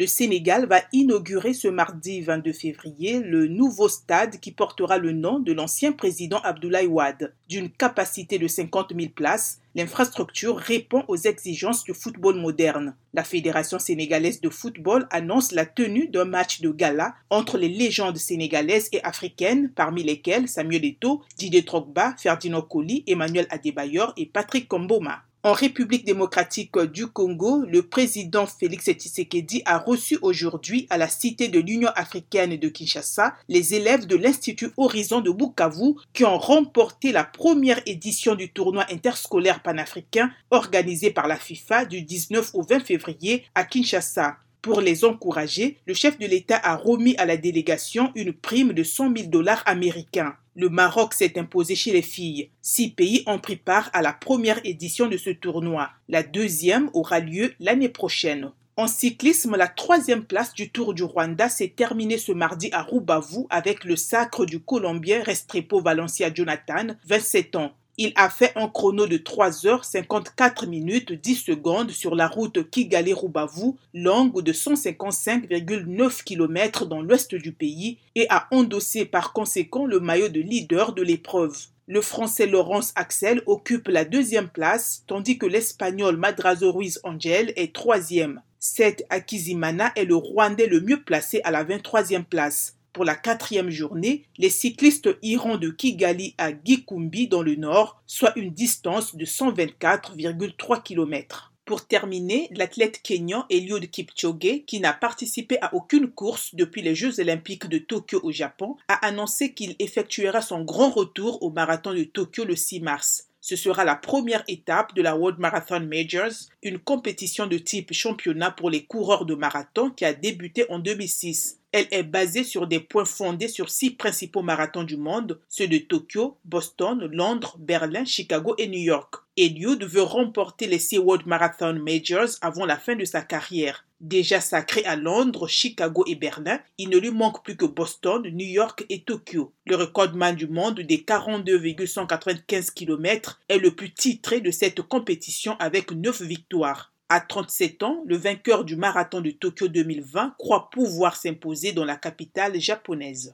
Le Sénégal va inaugurer ce mardi 22 février le nouveau stade qui portera le nom de l'ancien président Abdoulaye Wade. D'une capacité de 50 000 places, l'infrastructure répond aux exigences du football moderne. La Fédération sénégalaise de football annonce la tenue d'un match de gala entre les légendes sénégalaises et africaines, parmi lesquelles Samuel Eto'o, Didier Drogba, Ferdinand Colli, Emmanuel Adebayor et Patrick Komboma. En République démocratique du Congo, le président Félix Tshisekedi a reçu aujourd'hui à la Cité de l'Union africaine de Kinshasa les élèves de l'Institut Horizon de Bukavu qui ont remporté la première édition du tournoi interscolaire panafricain organisé par la FIFA du 19 au 20 février à Kinshasa. Pour les encourager, le chef de l'État a remis à la délégation une prime de 100 000 dollars américains. Le Maroc s'est imposé chez les filles. Six pays ont pris part à la première édition de ce tournoi. La deuxième aura lieu l'année prochaine. En cyclisme, la troisième place du Tour du Rwanda s'est terminée ce mardi à Rubavu avec le sacre du Colombien Restrepo Valencia Jonathan, 27 ans. Il a fait un chrono de 3 heures 54 minutes 10 secondes sur la route Kigali-Rubavu, longue de 155,9 km dans l'ouest du pays, et a endossé par conséquent le maillot de leader de l'épreuve. Le français Laurence Axel occupe la deuxième place, tandis que l'espagnol Madrazo Ruiz Angel est troisième. Seth Akizimana est le Rwandais le mieux placé à la 23e place. Pour la quatrième journée, les cyclistes iront de Kigali à Gikumbi dans le nord, soit une distance de 124,3 km. Pour terminer, l'athlète kenyan Eliud Kipchoge, qui n'a participé à aucune course depuis les Jeux olympiques de Tokyo au Japon, a annoncé qu'il effectuera son grand retour au marathon de Tokyo le 6 mars. Ce sera la première étape de la World Marathon Majors, une compétition de type championnat pour les coureurs de marathon qui a débuté en 2006. Elle est basée sur des points fondés sur six principaux marathons du monde, ceux de Tokyo, Boston, Londres, Berlin, Chicago et New York. Eliud veut remporter les six World Marathon Majors avant la fin de sa carrière. Déjà sacré à Londres, Chicago et Berlin, il ne lui manque plus que Boston, New York et Tokyo. Le recordman du monde des 42,195 km est le plus titré de cette compétition avec 9 victoires. À 37 ans, le vainqueur du marathon de Tokyo 2020 croit pouvoir s'imposer dans la capitale japonaise.